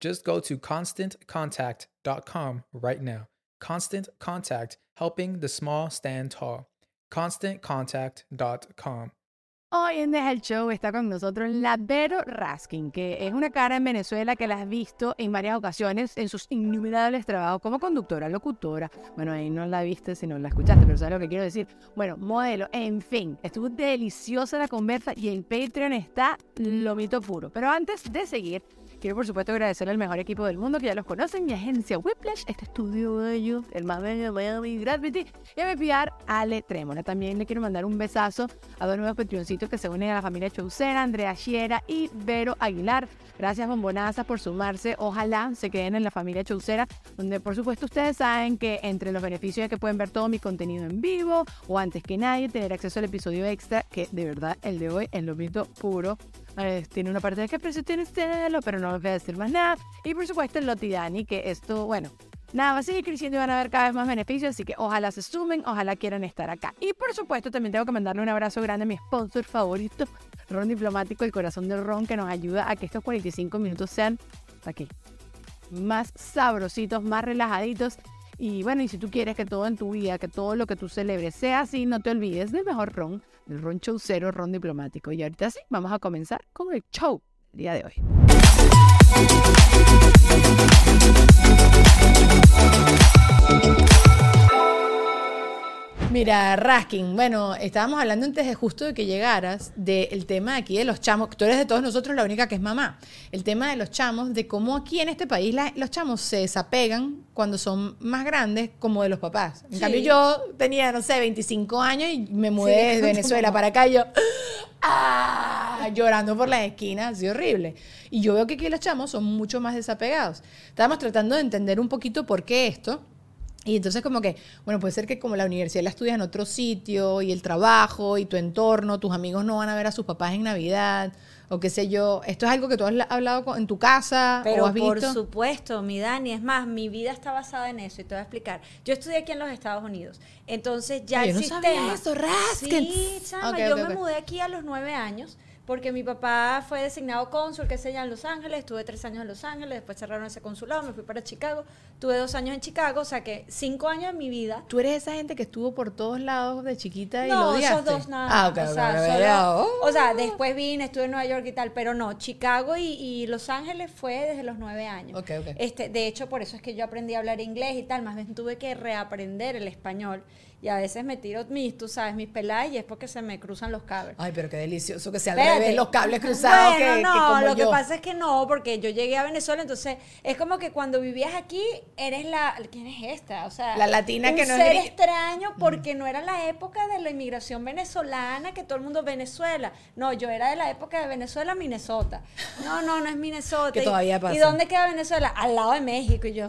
Just go to constantcontact.com right now. Constant Contact, helping the small stand tall. ConstantContact.com. Hoy en Deja el Show está con nosotros la Vero Raskin, que es una cara en Venezuela que la has visto en varias ocasiones en sus innumerables trabajos como conductora, locutora. Bueno, ahí no la viste si no la escuchaste, pero sabes lo que quiero decir. Bueno, modelo, en fin, estuvo deliciosa la conversa y el Patreon está lomito puro. Pero antes de seguir, Quiero, por supuesto, agradecer al mejor equipo del mundo que ya los conocen, mi agencia Whiplash, este estudio de ellos, el más bello de Gravity, y a mi PR, Ale Trémola. También le quiero mandar un besazo a dos nuevos patroncitos que se unen a la familia Chaucera, Andrea Chiera y Vero Aguilar. Gracias, bombonazas, por sumarse. Ojalá se queden en la familia Chaucera, donde, por supuesto, ustedes saben que entre los beneficios es que pueden ver todo mi contenido en vivo o antes que nadie, tener acceso al episodio extra, que de verdad el de hoy es lo mismo puro eh, tiene una parte de qué precio tiene Stelo, pero no les voy a decir más nada. Y por supuesto el Lotidani, que esto, bueno, nada, va a seguir creciendo y van a haber cada vez más beneficios, así que ojalá se sumen, ojalá quieran estar acá. Y por supuesto también tengo que mandarle un abrazo grande a mi sponsor favorito, Ron Diplomático, el corazón del Ron, que nos ayuda a que estos 45 minutos sean, aquí, más sabrositos, más relajaditos. Y bueno, y si tú quieres que todo en tu vida, que todo lo que tú celebres sea así, no te olvides del mejor ron el ron cero ron diplomático. Y ahorita sí, vamos a comenzar con el show del día de hoy. Mira, Raskin, bueno, estábamos hablando antes de justo de que llegaras del tema de aquí de los chamos, tú eres de todos nosotros la única que es mamá, el tema de los chamos, de cómo aquí en este país los chamos se desapegan cuando son más grandes como de los papás. En cambio yo tenía, no sé, 25 años y me mudé de Venezuela para acá y yo, ¡ah! llorando por las esquinas, así horrible. Y yo veo que aquí los chamos son mucho más desapegados. Estábamos tratando de entender un poquito por qué esto. Y entonces como que, bueno, puede ser que como la universidad la estudias en otro sitio y el trabajo y tu entorno, tus amigos no van a ver a sus papás en Navidad o qué sé yo. ¿Esto es algo que tú has hablado en tu casa Pero o has visto? por supuesto, mi Dani. Es más, mi vida está basada en eso y te voy a explicar. Yo estudié aquí en los Estados Unidos. Entonces ya Ay, el yo no sistema... sabía eso. Sí, chama, yo me mudé aquí a los nueve años porque mi papá fue designado cónsul, que es allá en Los Ángeles, estuve tres años en Los Ángeles, después cerraron ese consulado, me fui para Chicago, tuve dos años en Chicago, o sea que cinco años de mi vida Tú eres esa gente que estuvo por todos lados de chiquita y lo no, odiaste. esos dos nada. Ah, ok, o, sea, solo- ok. o sea, después vine, estuve en Nueva York y tal, pero no, Chicago y, y Los Ángeles fue desde los nueve años. Ok, ok. Este, de hecho, por eso es que yo aprendí a hablar inglés y tal, más bien tuve que reaprender el español. Y a veces me tiro mis, tú sabes, mis peladas y es porque se me cruzan los cables. Ay, pero qué delicioso que sea al Espérate. revés, los cables cruzados Bueno, que, no, que como lo yo. que pasa es que no, porque yo llegué a Venezuela, entonces es como que cuando vivías aquí eres la ¿quién es esta? O sea, La latina un que no es ser gri- extraño porque no era la época de la inmigración venezolana que todo el mundo Venezuela. No, yo era de la época de Venezuela Minnesota. No, no, no es Minnesota. Que Y- todavía pasa. ¿Y dónde queda Venezuela? Al lado de México y yo.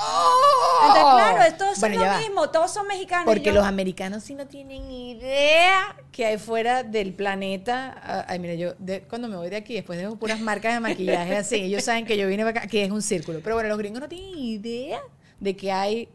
¡Oh! Entonces, claro, todos son Bueno, ya lo va. mismo, todos son mexicanos. Porque yo- los americanos sí no tienen idea que hay fuera del planeta. Ah, Ay, mira, yo de- cuando me voy de aquí, después dejo puras marcas de maquillaje así. Ellos saben que yo vine para acá, que es un círculo. Pero bueno, los gringos no tienen idea de que hay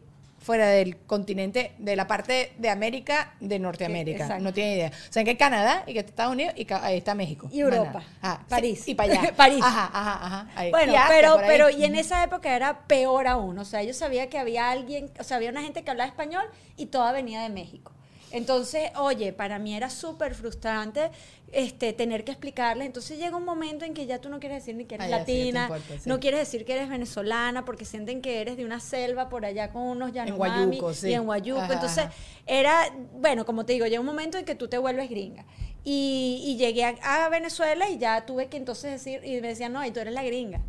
fuera del continente, de la parte de América, de Norteamérica. Exacto. No tiene idea. O sea, que Canadá y que Estados Unidos y ahí está México. Y Europa. Ah, sí, París. y para allá. París. Ajá, ajá, ajá. ahí. Bueno, Y pero, pero y en esa época era peor aún. O sea, yo sabía que había alguien, o sea, había una gente que hablaba español y toda venía de México. Entonces, oye, para mí era súper frustrante este, tener que explicarles. Entonces llega un momento en que ya tú no quieres decir ni que eres sí, latina, importa, sí. no quieres decir que eres venezolana porque sienten que eres de una selva por allá con unos Yanomami Guayuco, sí. y en Guayuco. Ajá, Entonces, ajá. era, bueno, como te digo, llega un momento en que tú te vuelves gringa. Y, y llegué a, a Venezuela y ya tuve que entonces decir, y me decían, no, y tú eres la gringa.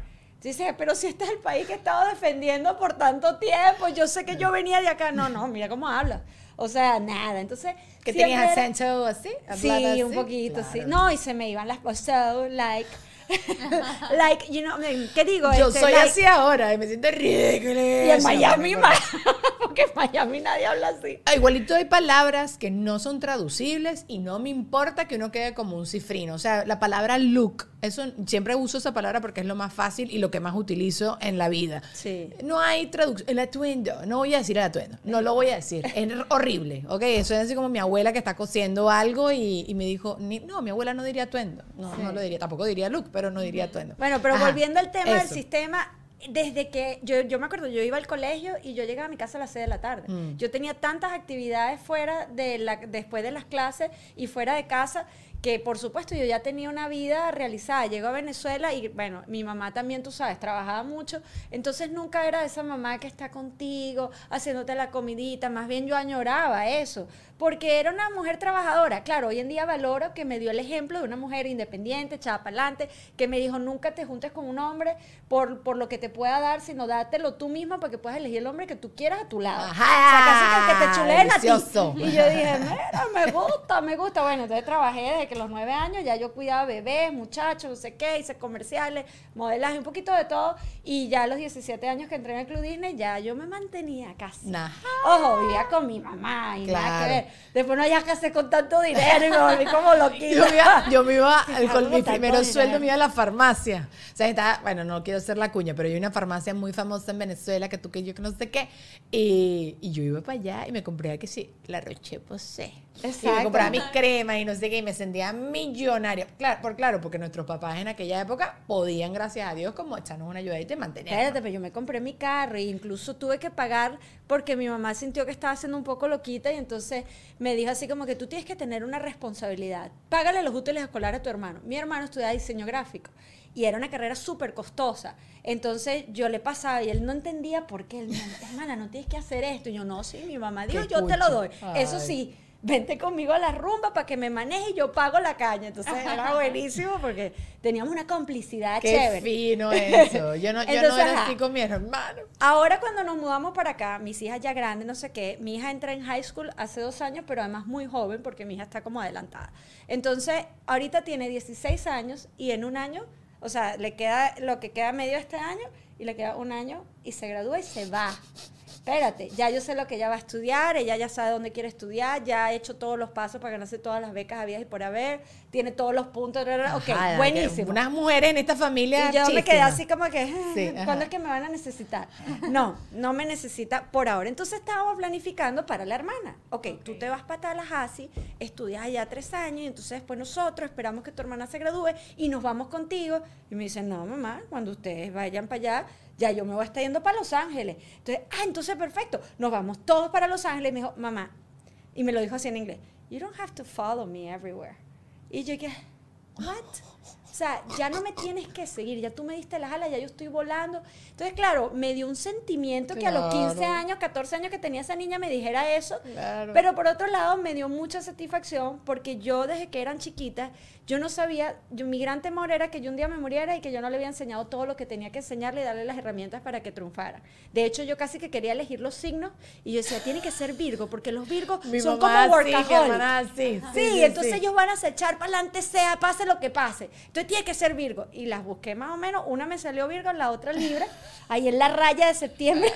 Dice, pero si este es el país que he estado defendiendo por tanto tiempo, yo sé que yo venía de acá. No, no, mira cómo habla. O sea, nada. Entonces, ¿Que tenías era- acento así? Sí, ¿Hablabas un así? poquito, sí. Claro. No, y se me iban las cosas, so, like, like, you know, ¿qué digo? Yo Este, soy like, así ahora y me siento ridículo. Y en Miami más, porque en Miami nadie habla así. Ah, Igualito hay palabras que no son traducibles y no me importa que uno quede como un cifrino. O sea, la palabra look, eso siempre uso esa palabra porque es lo más fácil y lo que más utilizo en la vida. Sí. No hay traducción. El atuendo, no voy a decir el atuendo, no lo voy a decir. Es horrible, ¿ok? Eso es así como mi abuela que está cosiendo algo y, y me dijo, ni- no, mi abuela no diría atuendo. No, no lo diría, tampoco diría look, pero no diría atuendo. Bueno, pero Ajá, volviendo al tema del eso. sistema, desde que yo, yo me acuerdo, yo iba al colegio y yo llegaba a mi casa a las 6 de la tarde. Mm. Yo tenía tantas actividades fuera de la, después de las clases y fuera de casa que por supuesto yo ya tenía una vida realizada. Llego a Venezuela y bueno, mi mamá también, tú sabes, trabajaba mucho, entonces nunca era esa mamá que está contigo, haciéndote la comidita, más bien yo añoraba eso, porque era una mujer trabajadora. Claro, hoy en día valoro que me dio el ejemplo de una mujer independiente, echada para adelante, que me dijo, nunca te juntes con un hombre por, por lo que te pueda dar, sino dátelo tú misma porque puedes elegir el hombre que tú quieras a tu lado. Ajá, o sea, casi que el que te chuleen a ti. delicioso. Y yo dije, mira, me gusta, me gusta. Bueno, entonces trabajé desde que los nueve años, ya yo cuidaba bebés, muchachos, no sé qué, hice comerciales, modelaje, un poquito de todo. Y ya a los 17 años que entré en el Club Disney, ya yo me mantenía casi. Nah. Ojo, vivía con mi mamá y nada que Claro. Después no ya casé con tanto dinero y me volví como loquita. Yo me iba, yo me iba con mi tan primer bonito, sueldo me iba a la farmacia. O sea, estaba, bueno, no quiero hacer la cuña, pero hay una farmacia muy famosa en Venezuela que tú que yo que no sé qué. Y, y yo iba para allá y me compré que sí, la Roche Posay. Y me Exacto. compraba mis cremas y no sé qué, y me sentía millonaria. Claro, por claro, porque nuestros papás en aquella época podían, gracias a Dios, como echarnos una ayudadita y mantenernos. Espérate, pero yo me compré mi carro e incluso tuve que pagar porque mi mamá sintió que estaba siendo un poco loquita y entonces me dijo así como que tú tienes que tener una responsabilidad. Págale los útiles escolares a tu hermano. Mi hermano estudiaba diseño gráfico y era una carrera súper costosa. Entonces yo le pasaba y él no entendía por qué. Él me hermana, no tienes que hacer esto. Y yo, no, sí, mi mamá dijo, yo te lo doy. Eso sí, vente conmigo a la rumba para que me maneje y yo pago la caña. Entonces era buenísimo porque teníamos una complicidad Qué chévere. fino eso. Yo no, yo no Entonces, era ajá. así con mi hermano. Ahora cuando nos mudamos para acá, mis hijas ya grandes, no sé qué, mi hija entra en high school hace dos años, pero además muy joven porque mi hija está como adelantada. Entonces, ahorita tiene 16 años y en un año, o sea, le queda lo que queda medio este año y le queda un año y se gradúa y se va. Espérate, ya yo sé lo que ella va a estudiar, ella ya sabe dónde quiere estudiar, ya ha hecho todos los pasos para ganarse todas las becas habidas y por haber, tiene todos los puntos, ok, Ajá, que buenísimo. Unas mujeres en esta familia. Y yo me quedé así como que, Sí, ¿cuándo es que me van a necesitar? No, no me necesita por ahora. Entonces estábamos planificando para la hermana. Ok, tú te vas para Tallahassee, estudias allá tres años y entonces después nosotros esperamos que tu hermana se gradúe y nos vamos contigo. Y me dicen, no, mamá, cuando ustedes vayan para allá, ya yo me voy a estar yendo para Los Ángeles. Entonces, ah, entonces perfecto, nos vamos todos para Los Ángeles. Me dijo, mamá, y me lo dijo así en inglés, you don't have to follow me everywhere. Y yo dije, what? O sea, ya no me tienes que seguir, ya tú me diste las alas, ya yo estoy volando. Entonces, claro, me dio un sentimiento que a los 15 Claro. años, 14 años que tenía esa niña me dijera eso. Claro. Pero por otro lado, me dio mucha satisfacción porque yo desde que eran chiquitas, yo no sabía, yo, mi gran temor era que yo un día me muriera y que yo no le había enseñado todo lo que tenía que enseñarle y darle las herramientas para que triunfara. De hecho, yo casi que quería elegir los signos y yo decía, tiene que ser Virgo, porque los Virgos Mi son mamá como workaholics. sí, Sí, sí, sí, entonces ellos van a echar para adelante, sea, pase lo que pase. Entonces tiene que ser Virgo. Y las busqué más o menos. Una me salió Virgo, la otra Libra. Ahí en la raya de septiembre.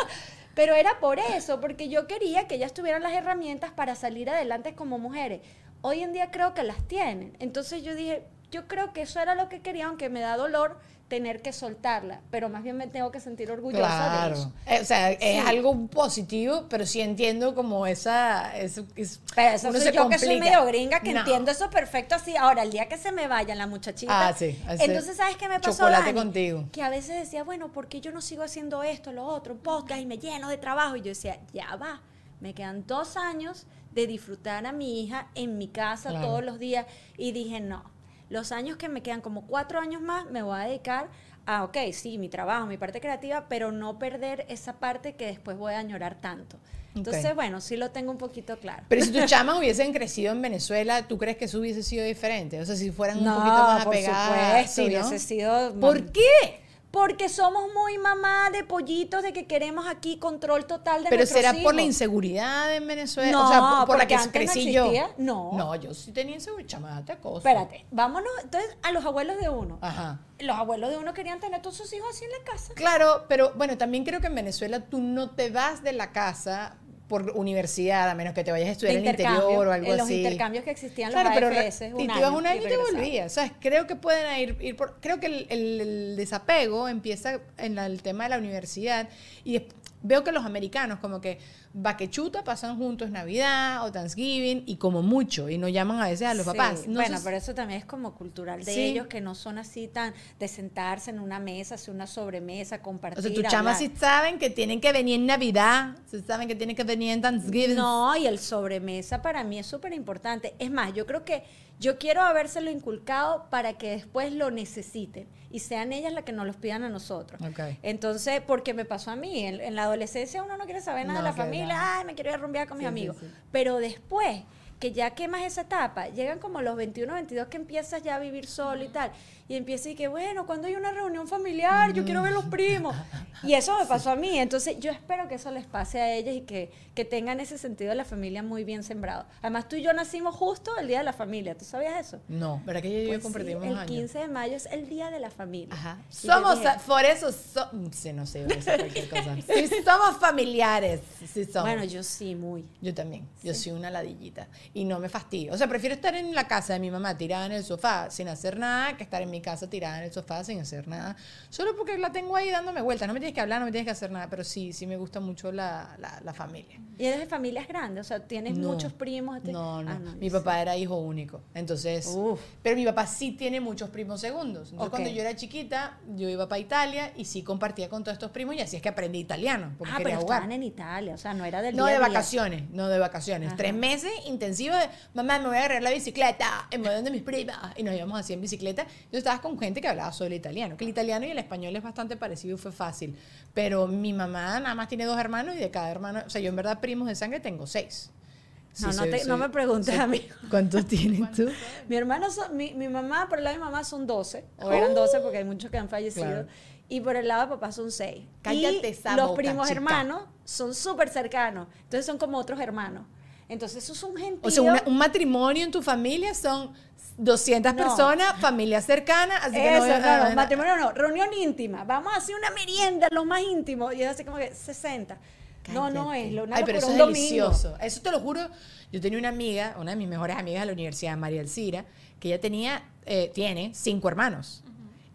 Pero era por eso, porque yo quería que ellas tuvieran las herramientas para salir adelante como mujeres. Hoy en día creo que las tienen. Entonces yo dije, yo creo que eso era lo que quería, aunque me da dolor tener que soltarla, pero más bien me tengo que sentir orgullosa de eso. Claro. Eh, o sea, es algo positivo, pero sí entiendo como esa... eso- es- Pero eso soy se yo que soy complica. medio gringa, que No. entiendo eso perfecto así. Ahora, el día que se me vayan la muchachita. Ah, sí, Entonces, ¿sabes qué me pasó? chocolate Dani? contigo. Que a veces decía, bueno, ¿por qué yo no sigo haciendo esto, lo otro, un podcast y me lleno de trabajo? Y yo decía, ya va. Me quedan dos años de disfrutar a mi hija en mi casa Claro. todos los días. Y dije, no. Los años que me quedan, como cuatro años más, me voy a dedicar a, ok, sí, mi trabajo, mi parte creativa, pero no perder esa parte que después voy a añorar tanto. Entonces, Ok. bueno, sí lo tengo un poquito claro. Pero si tus chamas hubiesen crecido en Venezuela, ¿tú crees que eso hubiese sido diferente? O sea, si fueran un poquito más por apegadas. supuesto, ¿sí, no? hubiese sido... ¿Por qué? Porque somos muy mamá de pollitos, de que queremos aquí control total de Pero será por la inseguridad en Venezuela, No, o sea, por, por la que antes no crecí yo. no. No, yo sí tenía inseguridad, chama, date cosa. Espérate, vámonos entonces a los abuelos de uno. Ajá. Los abuelos de uno querían tener todos sus hijos así en la casa. Claro, pero bueno, también creo que en Venezuela tú no te vas de la casa por universidad, a menos que te vayas a estudiar en el interior o algo en los así. intercambios que existían Claro, los pero AFS, re- un y te ibas un año y te regresabas. volvías. ¿Sabes? Creo que pueden ir, ir por. Creo que el, el- el desapego empieza en la- el tema de la universidad. Y veo que los americanos, como que vaquechuta, pasan juntos Navidad o Thanksgiving y como mucho. Y no llaman a veces a los Sí, papás. No bueno, pero eso también es como cultural de Sí. ellos, que no son así tan de sentarse en una mesa, hacer una sobremesa, compartir. O sea, tus chamas sí saben que tienen que venir en Navidad, sí saben que tienen que venir en Thanksgiving. No, y el sobremesa para mí es súper importante. Es más, yo creo que yo quiero habérselo inculcado para que después lo necesiten y sean ellas las que nos los pidan a nosotros. Entonces, porque me pasó a mí, en, en la adolescencia uno no quiere saber nada No, de la familia, ay, me quiero ir a rumbear con mis Sí, sí, amigos. sí. Pero después, que ya quemas esa etapa, llegan como los 21, 22 que empiezas ya a vivir solo y tal, y empiezas y que, bueno, cuando hay una reunión familiar, yo quiero ver los primos. Y eso me pasó a mí, entonces yo espero que eso les pase a ellas y que, que tengan ese sentido de la familia muy bien sembrado. Además, tú y yo nacimos justo el Día de la Familia, ¿tú sabías eso? No, ¿verdad que yo Pues sí, compartimos el años? 15 de mayo es el Día de la Familia. Ajá. Y yo Somos, dije, por eso, so- sí, no sé, cualquier cosa. Sí, somos familiares. Sí, somos. bueno, yo sí, muy. Yo también. Yo soy una ladillita. Y no me fastidio. O sea, prefiero estar en la casa de mi mamá tirada en el sofá sin hacer nada que estar en mi casa tirada en el sofá sin hacer nada. Solo porque la tengo ahí dándome vueltas. No me tienes que hablar, no me tienes que hacer nada. Pero sí, sí me gusta mucho la, la, la familia. ¿Y eres de familias grandes? O sea, ¿tienes No. muchos primos? ¿Te- No, no. Ah, no, mi papá era hijo único. Entonces, Uf. pero mi papá sí tiene muchos primos segundos. Entonces, Ok. cuando yo era chiquita, yo iba para Italia y sí compartía con todos estos primos y así es que aprendí italiano. Porque Ah, quería pero jugar. estaban en Italia, o sea, no era del No día de día. vacaciones, no de vacaciones. Ajá. Tres meses intensivos de, mamá, me voy a agarrar la bicicleta, en medio de mis primas. Y nos íbamos así en bicicleta. Yo estaba con gente que hablaba solo italiano, que el italiano y el español es bastante parecido y fue fácil. Pero mi mamá nada más tiene dos hermanos y de cada hermano, o sea, yo en verdad primos de sangre tengo seis. No, Sí, no, soy- te- no soy- me preguntes soy- a mí. ¿Cuántos tienes tú? Mi hermano, son- mi, mi mamá, por el lado de mi mamá son 12, o eran 12 porque hay muchos que han fallecido. Claro. Y por el lado de papá son 6. Cállate y esa los boca, primos chica. hermanos son súper cercanos. Entonces son como otros hermanos. Entonces eso es un gentío. O sea, una- un matrimonio en tu familia son 200 No. personas, familia cercana, así que Eso, no, no, no, matrimonio no, reunión íntima. Vamos a hacer una merienda, lo más íntimo. Y es así como que 60. No, no es, lo una Ay, pero eso un es domingo. delicioso. Eso te lo juro. Yo tenía una amiga, una de mis mejores amigas de la universidad, María Elcira, que ella tenía, eh, tiene cinco hermanos.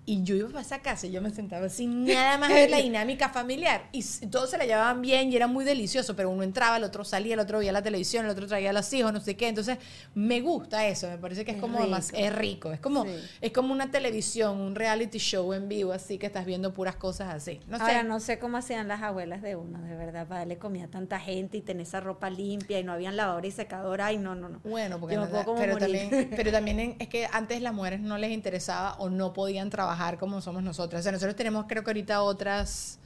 Y yo iba a esa casa y yo me sentaba sin nada más ver la dinámica familiar. Y todos se la llevaban bien y era muy delicioso, pero uno entraba, el otro salía, el otro veía la televisión, el otro traía a los hijos, no sé qué. Entonces, me gusta eso, me parece que es, Es como rico. más, es rico. Es como, Sí. es como una televisión, un reality show en vivo, así que estás viendo puras cosas así. No sé. Ahora no sé cómo hacían las abuelas de uno, de verdad, para darle comida a tanta gente y tener esa ropa limpia y no habían lavadora y secadora. Ay, no, no, no. Bueno, porque Yo no- puedo como pero, morir. también, pero también es que antes las mujeres no les interesaba o no podían trabajar como somos nosotras. O sea, nosotros tenemos creo que ahorita otras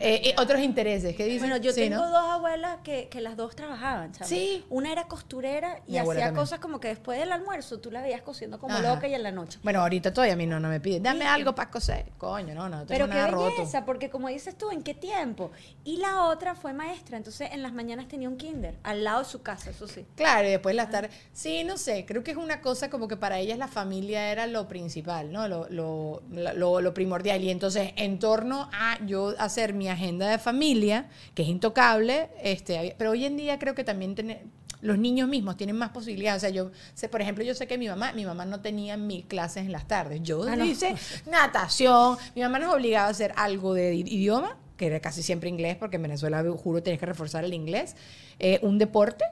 eh, eh, otros intereses. ¿Qué dices? Bueno, yo Sí, tengo ¿no? dos abuelas que, que las dos trabajaban, ¿sabes? Sí. Una era costurera y hacía también. cosas como que después del almuerzo tú la veías cosiendo como Ajá. loca y en la noche. Bueno, ahorita todavía a mí no, no me piden. Dame Sí. algo para coser. Coño, no, no, tengo Pero qué nada roto. belleza, porque como dices tú, ¿en qué tiempo? Y la otra fue maestra, entonces en las mañanas tenía un kinder al lado de su casa, eso sí. Claro, y después las tardes. Sí, no sé, creo que es una cosa como que para ellas la familia era lo principal, ¿no? Lo, lo, lo, lo primordial. Y entonces, en torno a yo hacer mi agenda de familia, que es intocable, este, pero hoy en día creo que también tener- los niños mismos tienen más posibilidades. O sea, yo sé, por ejemplo, yo sé que mi mamá, mi mamá no tenía mil clases en las tardes. Yo Ah, no. hice natación. Mi mamá nos obligaba a hacer algo de idioma, que era casi siempre inglés, porque en Venezuela, juro, tienes que reforzar el inglés. eh, un deporte.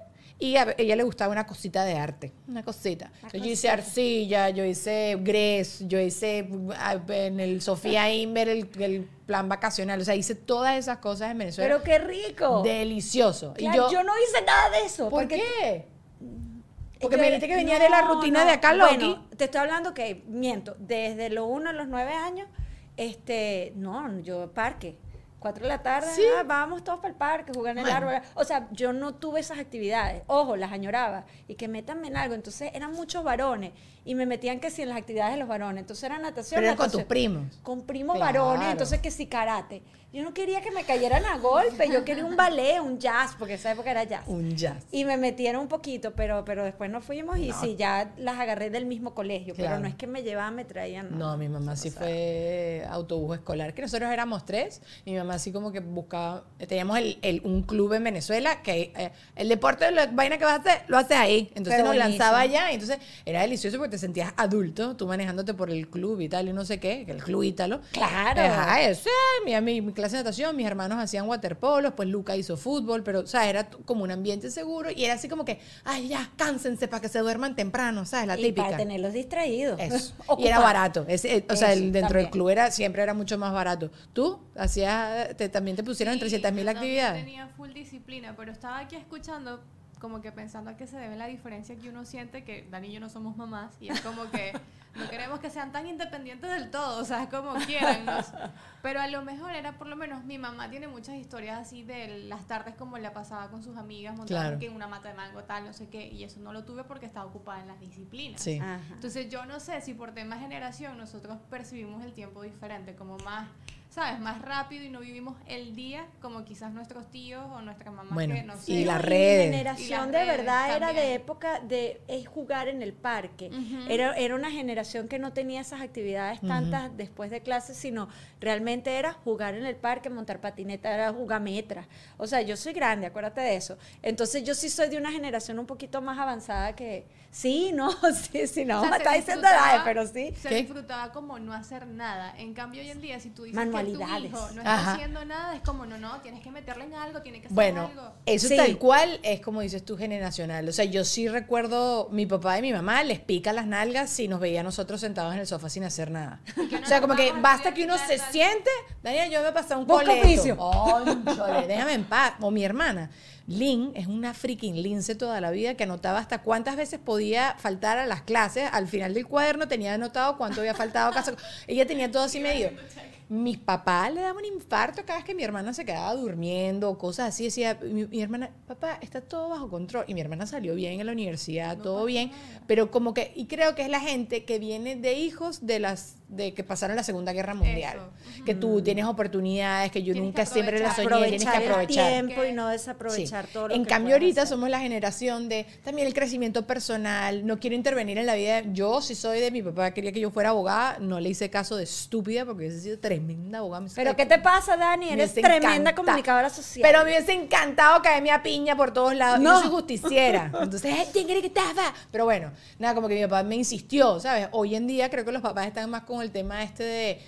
Y a ella le gustaba una cosita de arte, una cosita. Entonces, yo hice arcilla, yo hice grés, yo hice ah, en el Sofía Inver el, el plan vacacional. O sea, hice todas esas cosas en Venezuela. Pero qué rico. Delicioso. Claro, y yo, yo, no hice nada de eso. ¿Por porque qué? Porque me dijiste que venía de la rutina de acá, Loki. Bueno, te estoy hablando que, miento, desde los 1 a los 9 años, este, no, yo parque. 4 de la tarde, Sí. ah, vamos todos para el parque, jugar en el Bueno. árbol. O sea, yo no tuve esas actividades. Ojo, las añoraba. Y que métanme en algo. Entonces eran muchos varones. Y me metían que sí en las actividades de los varones. Entonces era natación. Pero eran con tus primos. Con primos Claro. varones. Entonces que sí karate. Yo no quería que me cayeran a golpe. Yo quería un ballet, un jazz, porque esa época era jazz. Un jazz. Y me metieron un poquito, pero, pero después nos fuimos y No. sí, ya las agarré del mismo colegio. Pero no es que me llevaban, me traían. No, mi mamá sí fue autobús escolar, que nosotros éramos tres, mi mamá así como que buscaba, teníamos el, el- un club en Venezuela, que eh, el deporte, la vaina que vas a hacer, lo haces ahí. Entonces nos buenísimo. lanzaba allá, y entonces era delicioso porque te sentías adulto, tú manejándote por el club y tal, y no sé qué, el club Ítalo. Claro. Ajá, eso, mi, mi, mi clase de natación, mis hermanos hacían waterpolo, pues Luca hizo fútbol, pero, o sea, era como un ambiente seguro, y era así como que, ay, ya, cánsense para que se duerman temprano, ¿sabes? La y típica. para tenerlos distraídos. Eso. y era barato. Ese, eh, o sea, el- dentro del también. club era, siempre era mucho más barato. ¿Tú hacías, te, también te pusieron en Sí, 300 mil yo actividades? tenía full disciplina, pero estaba aquí escuchando, como que pensando a qué se debe la diferencia que uno siente que Dani y yo no somos mamás y es como que no queremos que sean tan independientes del todo, o sea, es como quieran. ¿no? Pero a lo mejor era por lo menos mi mamá tiene muchas historias así de las tardes como la pasaba con sus amigas, montaban Claro. que en una mata de mango tal, no sé qué, y eso no lo tuve porque estaba ocupada en las disciplinas. Sí. Entonces yo no sé si por tema generación nosotros percibimos el tiempo diferente, como más, ¿sabes? Más rápido y no vivimos el día como quizás nuestros tíos o nuestras mamás Bueno, que no y sé. las mi redes. generación Y las de verdad era de época de es jugar en el parque. Era, era una generación que no tenía esas actividades tantas después de clases, sino realmente era jugar en el parque, montar patineta, era jugametra. O sea, yo soy grande, acuérdate de eso. Entonces yo sí soy de una generación un poquito más avanzada que... Sí, no, sí, sí, no, O sea, me está diciendo edades, pero sí. Se ¿Qué? disfrutaba como no hacer nada. En cambio, hoy en día, si tú dices tu hijo no está Ajá. haciendo nada, es como, no, no, tienes que meterle en algo, tiene que hacer Bueno, algo. eso Sí. tal cual es como dices tú, generacional. O sea, yo sí recuerdo, mi papá y mi mamá les pica las nalgas si nos veía a nosotros sentados en el sofá sin hacer nada. no o sea, como que basta que uno se tal. siente, Daniel, yo me he pasado un coleto. Cónchale, déjame en paz. O mi hermana. Lynn es una freaking lince toda la vida que anotaba hasta cuántas veces podía faltar a las clases. Al final del cuaderno tenía anotado cuánto había faltado a casa. Ella tenía todo así medio. Mi papá le daba un infarto cada vez que mi hermana se quedaba durmiendo o cosas así. Decía, mi, mi hermana, papá, está todo bajo control. Y mi hermana salió bien en la universidad, todo bien. Pero como que, y creo que es la gente que viene de hijos de las de que pasaron la Segunda Guerra Mundial. Eso. Que tú tienes oportunidades que yo Tienes nunca que siempre las soñé, Aprovechar, tienes que el aprovechar. tiempo y no desaprovechar Sí. todo lo En que cambio, ahorita hacer. somos la generación de también el crecimiento personal. No quiero intervenir en la vida. yo, si soy de mi papá, quería que yo fuera abogada. No le hice caso de estúpida porque hubiese sido tremenda abogada. Pero ¿qué te pasa, Dani? Eres tremenda encantado. comunicadora social. Pero me hubiese encantado caerme a piña por todos lados. No. Yo soy justiciera. Entonces, "Ay, ¿quién cree que estaba? Pero bueno, nada, como que mi papá me insistió, ¿sabes? Hoy en día creo que los papás están más con el tema este de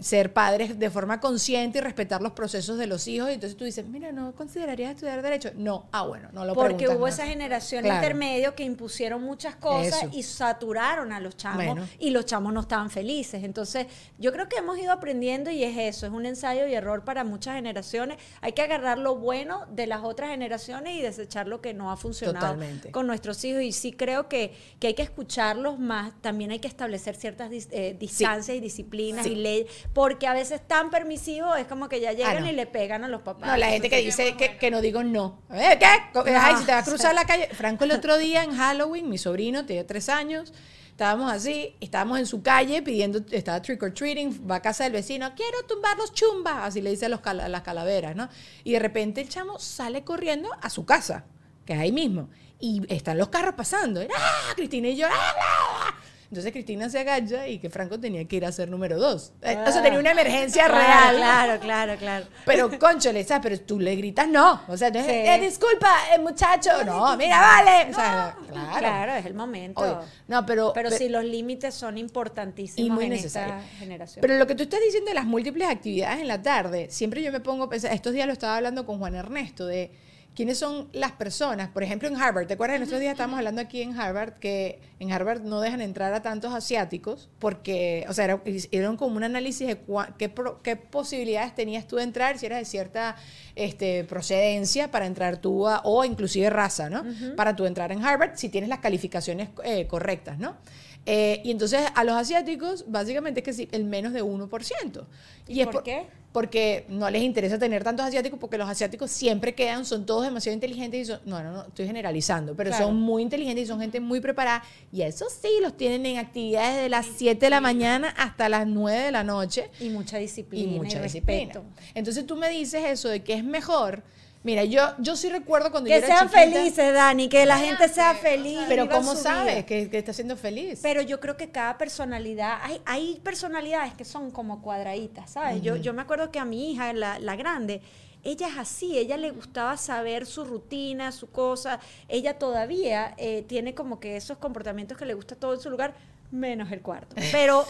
ser padres de forma consciente y respetar los procesos de los hijos. Y entonces tú dices, mira, ¿no considerarías estudiar Derecho? No. Ah, bueno, no lo Porque hubo más. esa generación Claro. intermedio que impusieron muchas cosas Eso. y saturaron a los chamos Bueno. y los chamos no estaban felices. Entonces, yo creo que hemos ido aprendiendo y es eso, es un ensayo y error para muchas generaciones. Hay que agarrar lo bueno de las otras generaciones y desechar lo que no ha funcionado Totalmente. con nuestros hijos. Y sí creo que, que hay que escucharlos más, también hay que establecer ciertas dis- eh, distancias y disciplinas Sí. y leyes, porque a veces tan permisivo es como que ya llegan no. y le pegan a los papás. No, la gente que dice que, no digo no. ¿Eh, ¿Qué? Ay, si te vas a cruzar la calle. Franco el otro día en Halloween, mi sobrino tiene tres años, estábamos así, estábamos en su calle pidiendo, estaba trick or treating, va a casa del vecino, quiero tumbar los chumbas, así le dice a, los a las calaveras, ¿no? Y de repente el chamo sale corriendo a su casa, que es ahí mismo, y están los carros pasando. y, ¡Ah! Cristina y yo, ¡Ah! Entonces Cristina se agacha y que Franco tenía que ir a ser número dos. Eh, O sea, Ah. tenía una emergencia Claro, real. Claro, claro, claro. Pero, conchole, ¿sabes? Pero tú le gritas no. O sea, entonces, Sí. eh, disculpa, eh, muchacho. No, mira, vale. O sea, claro. Claro, es el momento. No, pero, Pero pe- sí, los límites son importantísimos Y muy en esta generación. Pero lo que tú estás diciendo de las múltiples actividades en la tarde, siempre yo me pongo a pensar, estos días lo estaba hablando con Juan Ernesto, de quiénes son las personas, por ejemplo en Harvard, ¿te acuerdas? En estos días estábamos hablando aquí en Harvard que en Harvard no dejan entrar a tantos asiáticos porque, o sea, era, hicieron como un análisis de cua- qué, pro- qué posibilidades tenías tú de entrar si eras de cierta este, procedencia para entrar tú a, o inclusive raza, ¿no? Para tú entrar en Harvard si tienes las calificaciones eh, correctas, ¿no? Eh, y entonces a los asiáticos, básicamente es que sí, el menos de 1%. ¿Y es por qué? Porque no les interesa tener tantos asiáticos, porque los asiáticos siempre quedan, son todos demasiado inteligentes y son, no, no, no, estoy generalizando, pero Claro. son muy inteligentes y son gente muy preparada. Y eso sí, los tienen en actividades de las 7 de la mañana hasta las 9 de la noche y mucha y disciplina y, mucha disciplina. respeto. Entonces tú me dices eso de que es mejor. Mira, yo, yo sí recuerdo cuando Que yo era sean chiquita, felices, Dani, que la gente sea feliz. Pero ¿cómo sabes que, que está siendo feliz? Pero yo creo que cada personalidad, hay, hay personalidades que son como cuadraditas, ¿sabes? yo, yo me acuerdo que a mi hija, la, la grande, ella es así, ella le gustaba saber su rutina, su cosa, ella todavía eh, tiene como que esos comportamientos que le gusta todo en su lugar, menos el cuarto. Pero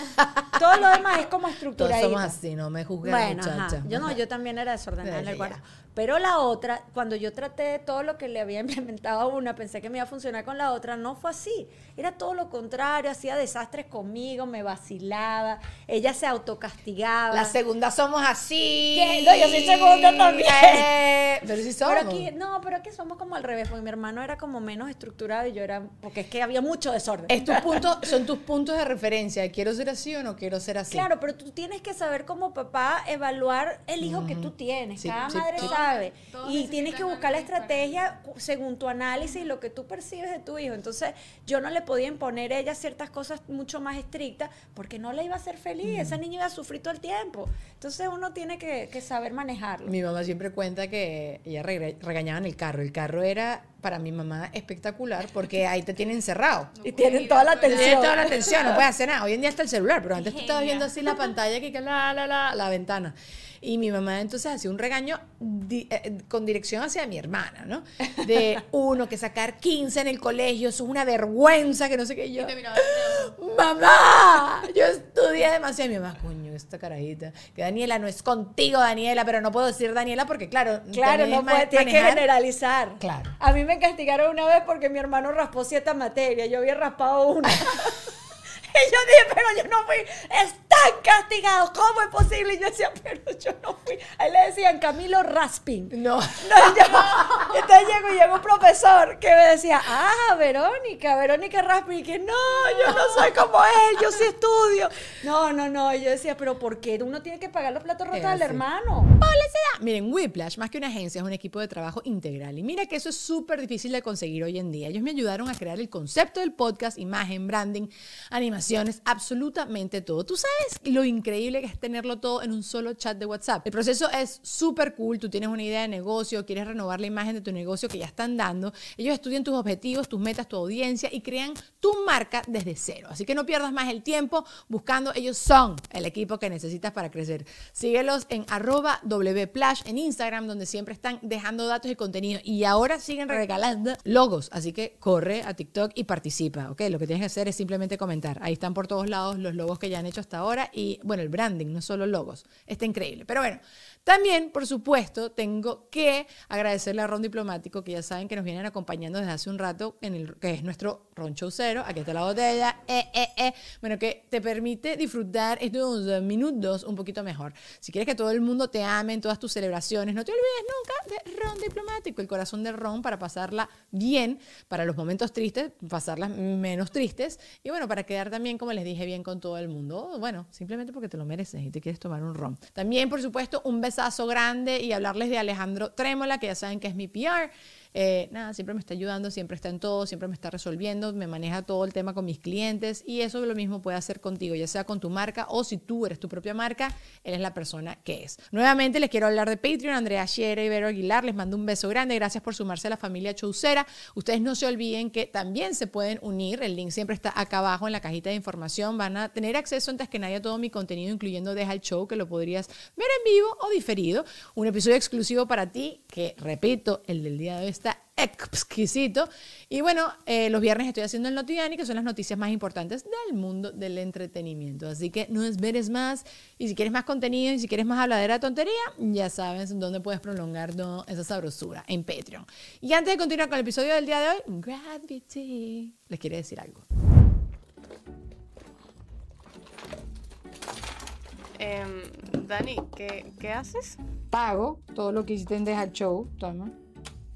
todo lo demás es como Todos estructurado. somos así, no me juzgues, Bueno, muchacha. ajá. Yo no, yo también era desordenada en el cuarto. Pero la otra, cuando yo traté de todo lo que le había implementado a una, pensé que me iba a funcionar con la otra, no fue así. Era todo lo contrario, hacía desastres conmigo, me vacilaba, ella se autocastigaba. Las segundas somos así. ¿Qué? No, yo soy segunda también. Eh, pero sí somos. pero aquí, no, pero aquí somos como al revés, porque mi hermano era como menos estructurado y yo era, porque es que había mucho desorden. Es tus puntos, son tus puntos de referencia. ¿Quiero ser así o no quiero ser así? Claro, pero tú tienes que saber como papá evaluar el hijo que tú tienes. Sí, Cada sí, madre sí. sabe. Todos y tienes que buscar la estrategia según tu análisis y lo que tú percibes de tu hijo. Entonces, yo no le podía imponer a ella ciertas cosas mucho más estrictas porque no la iba a hacer feliz. Esa niña iba a sufrir todo el tiempo. Entonces, uno tiene que, que saber manejarlo. Mi mamá siempre cuenta que ella regañaba en el carro. El carro era para mi mamá espectacular porque ahí te tienen encerrado. y tienen toda la atención. toda la atención, no puedes hacer nada. Hoy en día está el celular, pero antes tú estabas Genia. viendo así la pantalla que que la, la, la, la ventana. Y mi mamá entonces hacía un regaño di- eh, con dirección hacia mi hermana, ¿no? De uno, que sacar 15 en el colegio, eso es una vergüenza, que no sé qué yo. ¡Mamá! Yo estudié demasiado. Y mi mamá, coño, esta carajita. Que Daniela no es contigo, Daniela, pero no puedo decir Daniela porque, claro, Claro, no puede, tienes que generalizar. Claro. A mí me castigaron una vez porque mi hermano raspó siete materias. Yo había raspado una. y yo dije, pero yo no fui. Están castigados. ¿Cómo es posible? Y yo decía, pero yo no fui. A él le decían Camilo Rasping. No. No, yo- entonces llegó, llegó un profesor que me decía, ah, Verónica, Verónica Rasping. Y que no, yo no soy como él, yo sí estudio. No, no, no. Y yo decía, pero ¿por qué uno tiene que pagar los platos rotos al hermano? Publicidad. Miren, Whiplash, más que una agencia, es un equipo de trabajo integral. Y mira que eso es súper difícil de conseguir hoy en día. Ellos me ayudaron a crear el concepto del podcast, imagen, branding, animaciones, absolutamente todo. Tú sabes lo increíble que es tenerlo todo en un solo chat de WhatsApp. El proceso es súper cool. Tú tienes una idea de negocio, quieres renovar la imagen de tu negocio que ya están dando. Ellos estudian tus objetivos, tus metas, tu audiencia y crean tu marca desde cero. Así que no pierdas más el tiempo buscando. Ellos son el equipo que necesitas para crecer. Síguelos en arroba wplash en Instagram, donde siempre están dejando datos y contenido. Y ahora siguen regalando logos. Así que corre a TikTok y participa. ¿ok? Lo que tienes que hacer es simplemente comentar. Ahí están por todos lados los logos que ya han hecho hasta ahora. Y bueno, el branding, no solo logos. Está increíble. Pero bueno, también, por supuesto, tengo que agradecerle a Ron Diplomático, que ya saben que nos vienen acompañando desde hace un rato, en el, que es nuestro Ron Chaucero. Aquí está la botella. Eh, eh, eh. Bueno, que te permite disfrutar estos minutos un poquito mejor. Si quieres que todo el mundo te ame en todas tus celebraciones, no te olvides nunca de Ron Diplomático, el corazón del Ron para pasarla bien, para los momentos tristes, pasarlas menos tristes y bueno, para quedar también, como les dije, bien con todo el mundo. Bueno, simplemente porque te lo mereces y te quieres tomar un ron. También, por supuesto, un besazo grande y hablarles de Alejandro Trémola, que ya saben que es mi PR. Eh, nada, siempre me está ayudando, siempre está en todo, siempre me está resolviendo, me maneja todo el tema con mis clientes y eso lo mismo puede hacer contigo, ya sea con tu marca o si tú eres tu propia marca, él es la persona que es. Nuevamente les quiero hablar de Patreon, Andrea Schiera y Vero Aguilar, les mando un beso grande, gracias por sumarse a la familia Chaucera. Ustedes no se olviden que también se pueden unir, el link siempre está acá abajo en la cajita de información, van a tener acceso antes que nadie a todo mi contenido, incluyendo Deja el Show, que lo podrías ver en vivo o diferido, un episodio exclusivo para ti, que repito, el del día de hoy exquisito. Y bueno, eh, los viernes estoy haciendo el Notidiani, que son las noticias más importantes del mundo del entretenimiento. Así que no esperes más. Y si quieres más contenido y si quieres más habladera de tontería, ya sabes dónde puedes prolongar ¿no? esa sabrosura, en Patreon. Y antes de continuar con el episodio del día de hoy, Gravity, les quiero decir algo. Em, Dani, ¿qué, ¿qué haces? Pago todo lo que hiciste en Deja Show, toma.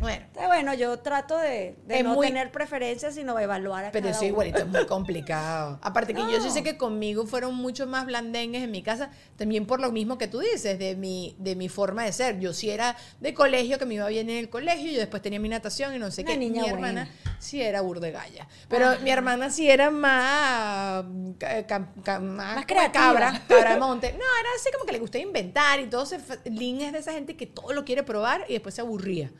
Bueno. bueno, yo trato de, de no muy- tener preferencias, sino evaluar a Pero cada sí, uno. igualito, es muy complicado. Aparte que yo sí sé que conmigo fueron mucho más blandengues en mi casa, también por lo mismo que tú dices, de mi, de mi forma de ser. Yo sí era de colegio, que me iba bien en el colegio, yo después tenía mi natación y no sé Una qué. niña mi buena. hermana sí era burdegalla. Pero mi hermana sí era más, más, cabra, cabra de monte. No, era así como que le gustaba inventar y todo fa- Lynn es de esa gente que todo lo quiere probar y después se aburría.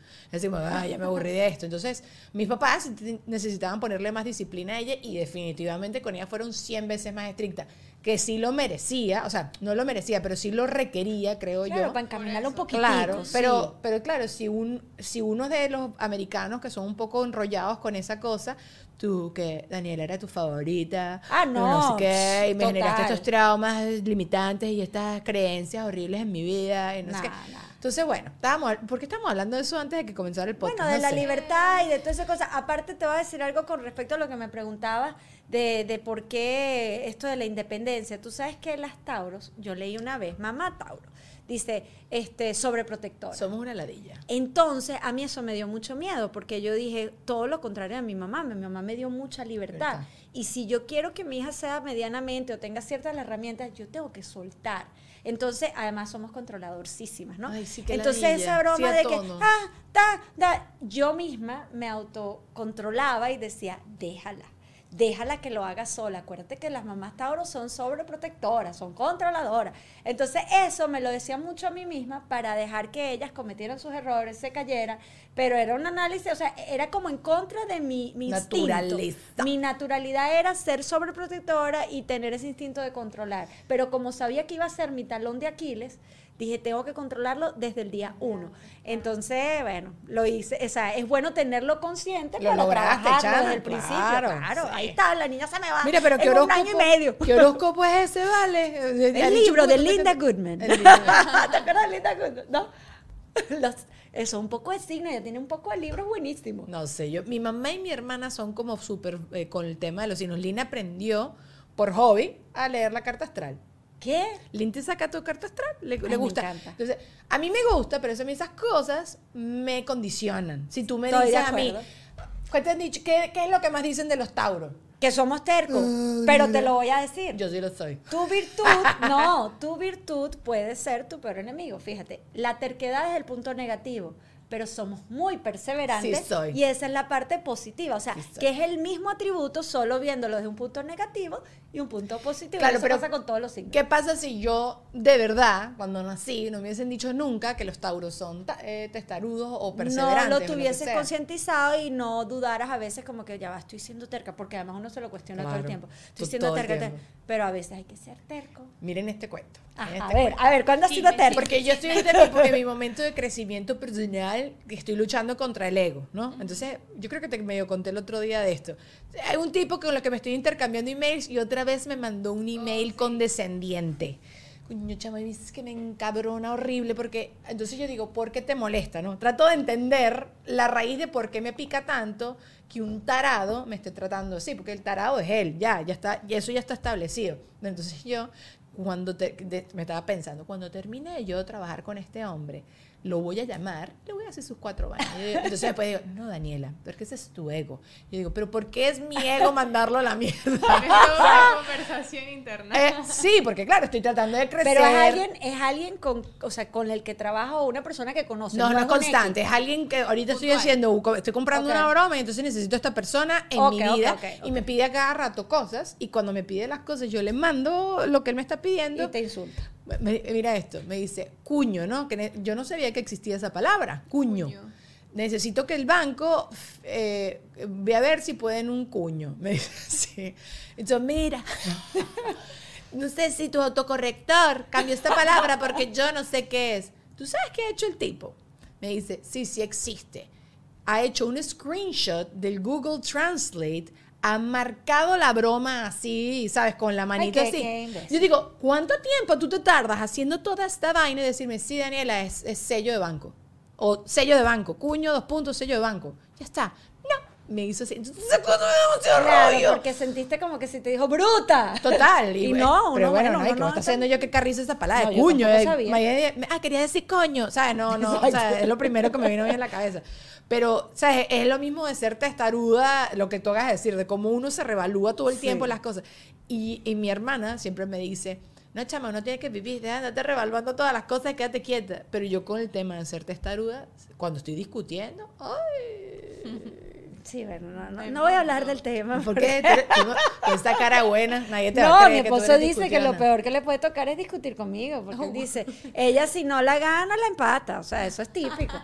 Ya me aburrí de esto. Entonces, mis papás necesitaban ponerle más disciplina a ella y definitivamente con ella fueron 100 veces más estrictas. Que sí lo merecía, o sea, no lo merecía, pero sí lo requería, creo Claro, yo. para encaminarlo un poquitico. Claro, sí. pero, pero claro, si, un, si uno de los americanos que son un poco enrollados con esa cosa, tú que Daniela era tu favorita, Ah, pero no, sé qué, y me generaste estos traumas limitantes y estas creencias horribles en mi vida, y no sé qué. Nah. Entonces, bueno, estábamos, ¿por qué estamos hablando de eso antes de que comenzara el podcast? Bueno, de No la sé. libertad y de todas esas cosas. Aparte, te voy a decir algo con respecto a lo que me preguntabas de, de por qué esto de la independencia. Tú sabes que las Tauros, yo leí una vez, mamá Tauro, dice, este, sobreprotectora. Somos una ladilla. Entonces, a mí eso me dio mucho miedo, porque yo dije todo lo contrario a mi mamá. Mi mamá me dio mucha libertad. Y si yo quiero que mi hija sea medianamente o tenga ciertas herramientas, yo tengo que soltar. Entonces, además somos controladorcísimas, ¿no? Ay, sí, qué Entonces, ladilla. esa broma Sí de que, ah, ta, da, yo misma me autocontrolaba y decía, déjala. Déjala que lo haga sola. Acuérdate que las mamás Tauro son sobreprotectoras, son controladoras. Entonces, eso me lo decía mucho a mí misma para dejar que ellas cometieran sus errores, se cayeran. Pero era un análisis, o sea, era como en contra de mi, mi instinto. Mi naturalidad era ser sobreprotectora y tener ese instinto de controlar. Pero como sabía que iba a ser mi talón de Aquiles, dije, tengo que controlarlo desde el día uno. Entonces, bueno, lo hice. O sea, es bueno tenerlo consciente Lo para lograste, trabajarlo desde el principio. claro, Claro, sí. ahí está, la niña se me va. Mira, pero en ¿qué un horóscopo, año y medio. ¿qué horóscopo es ese, vale? El libro de Linda Goodman. Libro. ¿Te acuerdas de Linda Goodman? ¿No? Los- eso, un poco de signo, ella tiene un poco de libros buenísimos. No sé, yo, mi mamá y mi hermana son como súper eh, con el tema de los signos. Lina aprendió por hobby a leer la carta astral. ¿Qué? Lin te saca tu carta astral, le, le me gusta. encanta. Entonces, a mí me gusta, pero eso, a mí esas cosas me condicionan. Si tú me Estoy dices a mí. ¿qué, te han dicho? ¿Qué, qué es lo que más dicen de los tauros? Que somos tercos, pero te lo voy a decir. Yo sí lo soy. Tu virtud, no, tu virtud puede ser tu peor enemigo. Fíjate, la terquedad es el punto negativo, pero somos muy perseverantes Sí soy. y esa es la parte positiva. O sea, Sí que es el mismo atributo, solo viéndolo desde un punto negativo y un punto positivo. Claro, Eso pero pasa con todos los signos. ¿Qué pasa si yo, de verdad, cuando nací, no me hubiesen dicho nunca que los tauros son eh, testarudos o no perseverantes? lo o que tuvieses concientizado y no dudaras a veces como que ya va, estoy siendo terca, porque además uno se lo cuestiona todo el tiempo. Estoy siendo terca, tiempo. ter- pero a veces hay que ser terco. Miren este cuento. Ajá, miren a este ver, cuento. a ver, ¿cuándo has sido terco? Porque yo estoy en mi, en mi momento de crecimiento personal, que estoy luchando contra el ego, ¿no? Entonces, yo creo que te medio conté el otro día de esto. Hay un tipo con el que me estoy intercambiando emails y otra vez me mandó un email condescendiente. Coño, chama, y dices que me encabrona horrible porque entonces yo digo, ¿por qué te molesta, no? Trato de entender la raíz de por qué me pica tanto que un tarado me esté tratando así, porque el tarado es él, ya, ya está, y eso ya está establecido. Entonces yo cuando te- de- me estaba pensando, cuando termine yo de trabajar con este hombre, lo voy a llamar, le voy a hacer sus cuatro baños. Entonces después digo, no, Daniela, porque ese es tu ego. Yo digo, pero ¿por qué es mi ego mandarlo a la mierda? Toda una conversación interna. Eh, sí, porque claro, estoy tratando de crecer. Pero es alguien, es alguien con, o sea, con el que trabaja o una persona que conoce. No, no es un constante, es alguien que ahorita estoy Puntual. haciendo, estoy comprando Ok. una broma y entonces necesito a esta persona en Ok, mi vida ok, y me pide a cada rato cosas y cuando me pide las cosas yo le mando lo que él me está pidiendo. Y te insulta. Me- mira esto, me dice cuño, ¿no? Que yo no sabía que existía esa palabra, cuño. Cuño. Necesito que el banco eh, ve a ver si pueden un cuño. Me dice así. Entonces, mira, no sé si tu autocorrector cambió esta palabra porque yo no sé qué es. ¿Tú sabes qué ha hecho el tipo? Me dice, sí, sí existe. Ha hecho un screenshot del Google Translate, ha marcado la broma así, ¿sabes? Con la manita qué- así. qué. Yo digo, ¿cuánto tiempo tú te tardas haciendo toda esta vaina y decirme, sí, Daniela, es, es sello de banco? O sello de banco, cuño, dos puntos, sello de banco. Ya está. No, me hizo así. Entonces, cosa me Claro, rollo. porque sentiste como que si te dijo bruta. Total. Y no, pero uno, bueno, no, ¿y ¿qué no me está haciendo yo que carrizo esa palabra No, de yo cuño? tampoco eh, sabía. ah, quería decir coño. ¿Sabes? No, no. o sea, es lo primero que me vino bien en la cabeza. Pero, ¿sabes? Es lo mismo de ser testaruda, lo que tú hagas decir, de cómo uno se revalúa todo el tiempo las cosas. Y, y mi hermana siempre me dice, no, chama, no tienes que vivir, de andarte revaluando todas las cosas, quédate quieta. Pero yo con el tema de ser testaruda, cuando estoy discutiendo, ¡ay! Sí, bueno, no, no, no voy a hablar del tema. ¿Por qué? Con esa cara buena, nadie te va a No, creer mi esposo dice que lo peor que le puede tocar es discutir conmigo, porque él dice, ella si no la gana, la empata, o sea, eso es típico.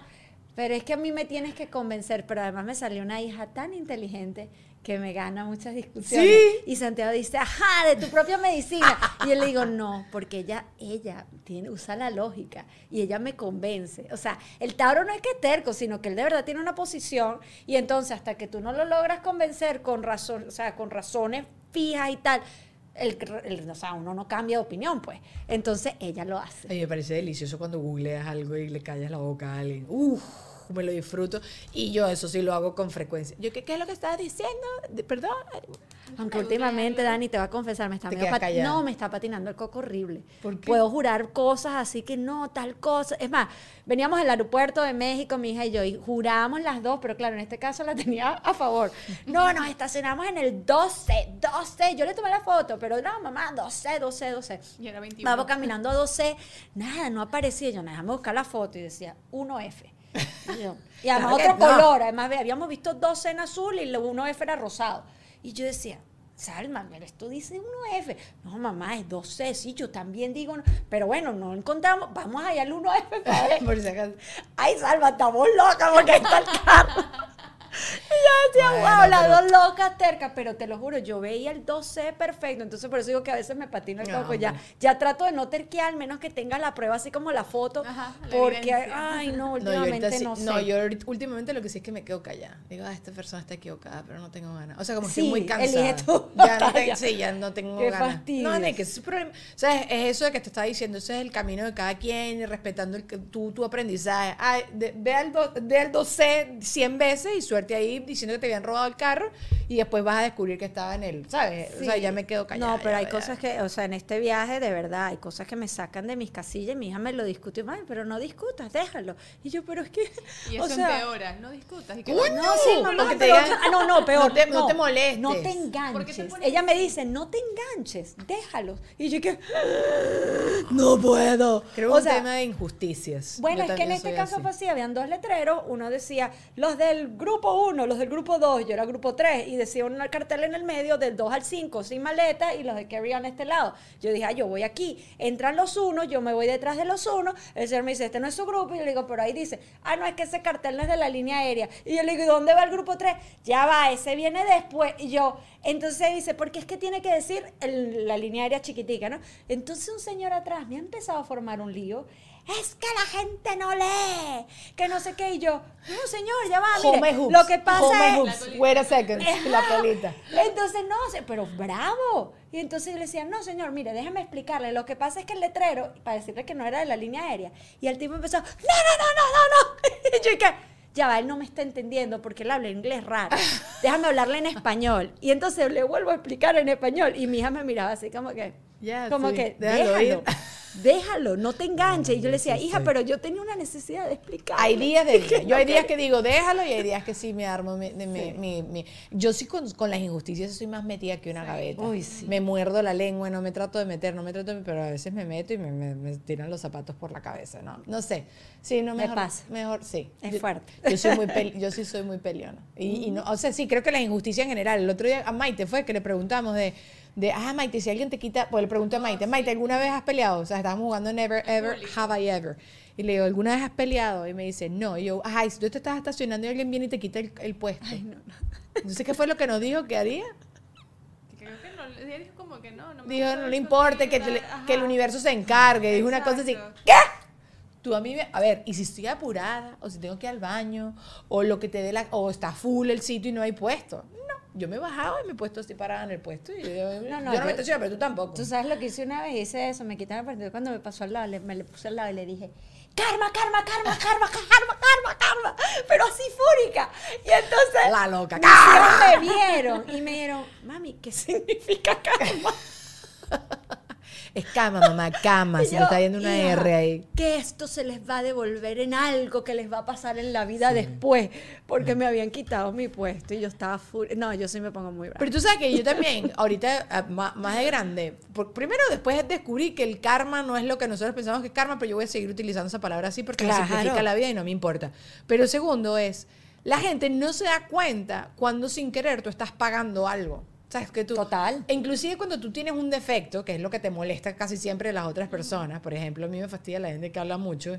Pero es que a mí me tienes que convencer, pero además me salió una hija tan inteligente que me gana muchas discusiones. ¿Sí? Y Santiago dice, ajá, de tu propia medicina. Y yo le digo, no, porque ella, ella tiene, usa la lógica y ella me convence. O sea, el Tauro no es que es terco, sino que él de verdad tiene una posición y entonces hasta que tú no lo logras convencer con razón, o sea, con razones fijas y tal, el, el- o sea, uno no cambia de opinión, pues. Entonces ella lo hace. Ay, me parece delicioso cuando googleas algo y le callas la boca a alguien. Uf, me lo disfruto. Y yo eso sí lo hago con frecuencia. Yo, ¿qué, qué es lo que estabas diciendo? De- Perdón. Aunque últimamente, Dani, te va a confesar, me está, medio no, me está patinando el coco horrible. ¿Por qué? Puedo jurar cosas así que no, tal cosa. Es más, veníamos al aeropuerto de México, mi hija y yo, y jurábamos las dos, pero claro, en este caso la tenía a favor. No, nos estacionamos en el 12, 12. Yo le tomé la foto, pero no, mamá, 12, 12, 12. Y era 21. Vamos caminando a 12, nada, no aparecía. Yo, déjame buscar la foto y decía 1F. Y, además otro que no. color, además habíamos visto 12 en azul y el 1F era rosado. Y yo decía, Salma, pero esto dice 1F. No, mamá, es 12, sí, yo también digo, no. pero bueno, no encontramos, vamos allá al 1F para ver. Por si acaso. Ay, Salma, estamos locas porque está el carro. Y yo decía, Bueno, wow, las dos locas tercas, pero te lo juro, yo veía el 12 perfecto, entonces por eso digo que a veces me patino el No, coco, ya, ya trato de no terquear, al menos que tenga la prueba así como la foto, Ajá, la porque, evidencia. ay, no, No, yo últimamente sí- no, sé. no, yo ahorita- últimamente lo que sí es que me quedo callada. Digo, ah, esta persona está equivocada, pero no tengo ganas. O sea, como que estoy Sí, muy cansada. ya no tengo, sí, ya no tengo Qué ganas. fastidio. No, no, que es, problema. O sea, es, es eso de que te estaba diciendo, ese es el camino de cada quien, y respetando el, que- tu, tu aprendizaje. Ay, de- ve, al do- ve al 12 100 veces y suerte ahí diciendo que te habían robado el carro y después vas a descubrir que estaba en él, ¿sabes? O sea, ya me quedo callada. No, pero ya, hay ya. cosas que, o sea, en este viaje, de verdad, hay cosas que me sacan de mis casillas. Mi hija me lo discutió, "Mami, pero no discutas, déjalo. Y yo, pero es que. Y o eso sea, empeora. No discutas. Y que ¡Coño! No, sí, mamá, Lo que te pero- digan, ah, no, no, peor. no te- no te molestes. No te ¿Por qué te enganches. Ella me dice, no te enganches, déjalos. Y yo que, no puedo. Creo que O es un sea, tema de injusticias. Bueno, Yo es que en este caso así. fue así, habían dos letreros, uno decía los del grupo 1, los del grupo 2, yo era grupo 3, y decía un cartel en el medio del 2 al 5 sin maleta y los de carry on este lado. Yo dije, ah, yo voy aquí, entran los unos, yo me voy detrás de los unos, el señor me dice, este no es su grupo, y yo le digo, pero ahí dice, ah, no, es que ese cartel no es de la línea aérea. Y yo le digo, ¿y dónde va el grupo 3? Ya va, ese viene después. Y yo, entonces dice, porque es que tiene que decir la línea aérea chiquitica, ¿no? Entonces un señor atrás me ha empezado a formar un lío. Es que la gente no lee, que no sé qué, y yo, no señor, ya va, mire, hoops. lo que pasa es... hoops. Wait a second. La colita. Entonces, no, pero bravo. Y entonces yo le decía, no, señor, mire, déjame explicarle. Lo que pasa es que el letrero, para decirle que no era de la línea aérea, y el tipo empezó, no, no, no, no, no, no. Y yo, ¿y qué? Ya va, él no me está entendiendo porque él habla inglés raro. Déjame hablarle en español. Y entonces le vuelvo a explicar en español. Y mi hija me miraba así como que, Ya, como sí, que, déjalo déjalo, ir". déjalo, no te enganches. Y yo le decía, hija, pero yo tenía una necesidad de explicar. Hay días de días. Yo hay días que digo, déjalo, y hay días que sí me armo. mi- Yo sí con, con las injusticias soy más metida que una gaveta. Uy. Me muerdo la lengua, no me trato de meter, no me trato de pero a veces me meto y me, me- me tiran los zapatos por la cabeza, ¿no? No sé. Sí, no Me mejor, pasa. Mejor, sí. Es fuerte. Yo soy muy pel- yo sí soy muy peleona. Y, y no, o sea, sí, creo que la injusticia en general. El otro día a Maite fue que le preguntamos de, de ah, Maite, si alguien te quita, pues le pregunté a Maite, Maite, ¿alguna vez has peleado? O sea, estábamos jugando Never, Ever, Have I Ever. Y le digo, ¿alguna vez has peleado? Y me dice, no. Y yo, ay, si tú te estás estacionando y alguien viene y te quita el, el puesto. Entonces, ¿qué fue lo que nos dijo que haría? Creo que no, ella dijo como que no, no me Dijo, no le importe, que, que el universo se encargue. Dijo una cosa así. ¿qué? Tú a mí, me- a ver, y si estoy apurada, o si tengo que ir al baño, o lo que te dé la, o está full el sitio y no hay puesto. Yo me he bajado y me he puesto así parada en el puesto. Y yo, No, no, yo no me estaciono, pero tú tampoco. Tú sabes lo que hice una vez, hice eso, me quitaron el partido. Cuando me pasó al lado, le- me le puse al lado y le dije, karma, karma, karma, karma, karma, karma, karma, pero así fúrica. Y entonces La loca. mis hijos me vieron y me dijeron, mami, ¿qué significa karma? Es cama, mamá, cama. Se yo, le está yendo una "Hija, R ahí. Que esto se les va a devolver en algo que les va a pasar en la vida después, porque me habían quitado mi puesto y yo estaba fúrica. No, yo sí me pongo muy brava. Pero tú sabes que yo también, ahorita ah, ma- más, de grande, por- primero después descubrí que el karma no es lo que nosotros pensamos que es karma, pero yo voy a seguir utilizando esa palabra así porque Claro. me simplifica la vida y no me importa. Pero segundo es, la gente no se da cuenta cuando sin querer tú estás pagando algo. ¿Sabes? Que tú, Total. e Inclusive cuando tú tienes un defecto, que es lo que te molesta casi siempre de las otras personas, por ejemplo, a mí me fastidia la gente que habla mucho.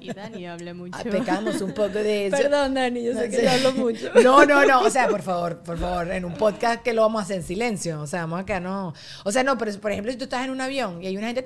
Y Dani habla mucho. Ah, Pecamos un poco de eso. Perdón, Dani, yo sé que yo hablo mucho. No, no, no. O sea, por favor, por favor, en un podcast que lo vamos a hacer en silencio. O sea, vamos a quedarnos. O sea, no, pero por ejemplo, si tú estás en un avión y hay una gente.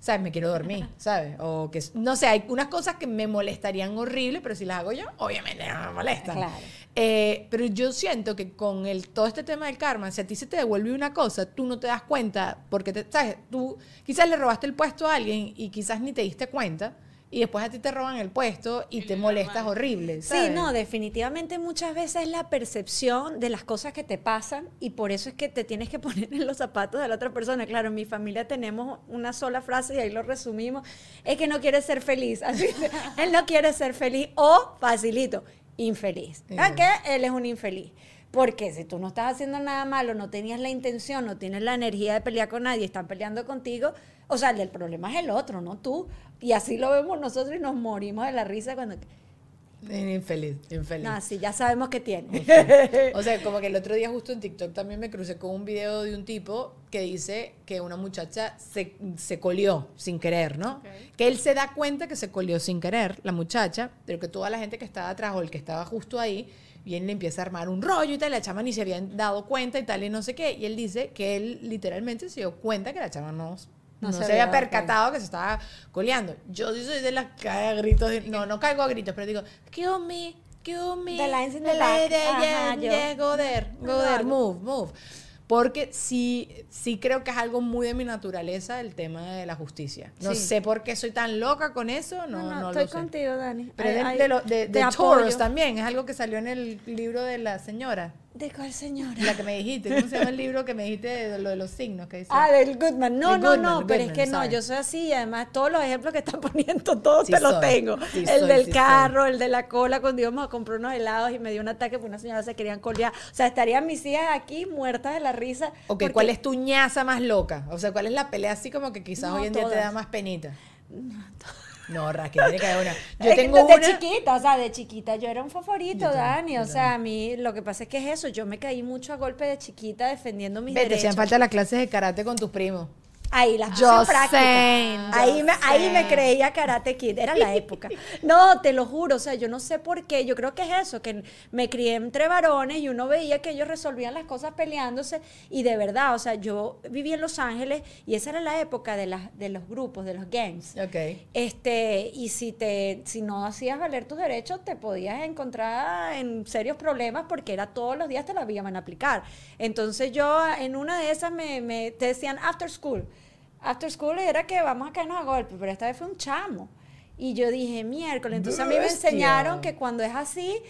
¿Sabes? Me quiero dormir, ¿sabes? O que. No sé, hay unas cosas que me molestarían horrible, pero si las hago yo, obviamente no me molestan. Claro. Eh, pero yo siento que con el, todo este tema del karma, si a ti se te devuelve una cosa, tú no te das cuenta, porque te, ¿sabes? Tú quizás le robaste el puesto a alguien y quizás ni te diste cuenta, y después a ti te roban el puesto y, Y te le molestas horrible. Sí, no, definitivamente muchas veces es la percepción de las cosas que te pasan y por eso es que te tienes que poner en los zapatos de la otra persona. Claro, en mi familia tenemos una sola frase y ahí lo resumimos, es que no quiere ser feliz. Así, él no quiere ser feliz o, facilito, infeliz. ¿Sabes qué? Él es un infeliz. Porque si tú no estás haciendo nada malo, no tenías la intención, no tienes la energía de pelear con nadie, están peleando contigo, o sea, el del problema es el otro, no tú. Y así lo vemos nosotros y nos morimos de la risa cuando... Infeliz, infeliz. No, sí, ya sabemos que tiene. O sea, como que el otro día justo en TikTok también me crucé con un video de un tipo que dice que una muchacha se, se colió sin querer, ¿no? Que él se da cuenta que se colió sin querer, la muchacha, pero que toda la gente que estaba atrás o el que estaba justo ahí, viene y le empieza a armar un rollo y tal, y la chama ni se habían dado cuenta y tal, y no sé qué. Y él dice que él literalmente se dio cuenta que la chama no, no, No se, se había percatado que se estaba coleando. Yo sí soy de las que cae a gritos, no, no caigo a gritos, pero digo, kill me, kill me. The lines in the the back. lady, Ajá, yeah, yeah, go there, No go there, move, move. Porque sí, sí creo que es algo muy de mi naturaleza el tema de la justicia. No Sí. sé por qué soy tan loca con eso, no, no, estoy lo sé. contigo, Dani. Pero Ay, de, ay, de, lo- de- te de apoyo. Taurus también, es algo que salió en el libro de la señora, ¿De cuál señora? la que me dijiste, ¿cómo se llama el libro que me dijiste de lo de los signos? Que dice? Ah, del Goodman. No, no, Goodman, no, pero es que no, yo soy así y además todos los ejemplos que están poniendo, todos Sí te los tengo. sí el soy, del sí carro, el de la cola, cuando íbamos a comprar unos helados y me dio un ataque porque una señora se querían colear. O sea, estarían mis hijas aquí muertas de la risa. Ok, porque- ¿cuál es tu ñaza más loca? O sea, ¿cuál es la pelea así como que quizás No, hoy en día te da todas. más penita? No, Raquel, tiene que haber una. Yo que tengo desde una. chiquita, o sea, de chiquita yo era un favorito, Dani. O sea, a mí lo que pasa es que es eso. Yo me caí mucho a golpe de chiquita defendiendo mis Ve, te hacían derechos. falta las clases de karate con tus primos. Ahí las puse en práctica. ahí me, ahí me creía Karate Kid, era la época. No, te lo juro, o sea, yo no sé por qué, yo creo que es eso, que me crié entre varones y uno veía que ellos resolvían las cosas peleándose y de verdad, o sea, yo viví en Los Ángeles y esa era la época de, las, de los grupos, de los gangs. Ok. Este, y si te, si no hacías valer tus derechos, te podías encontrar en serios problemas porque era todos los días te la iban a aplicar. Entonces yo en una de esas me, me- te decían after school. After school era que vamos a caernos a golpes, pero esta vez fue un chamo. Y yo dije, miércoles. Entonces a mí me enseñaron que cuando es así,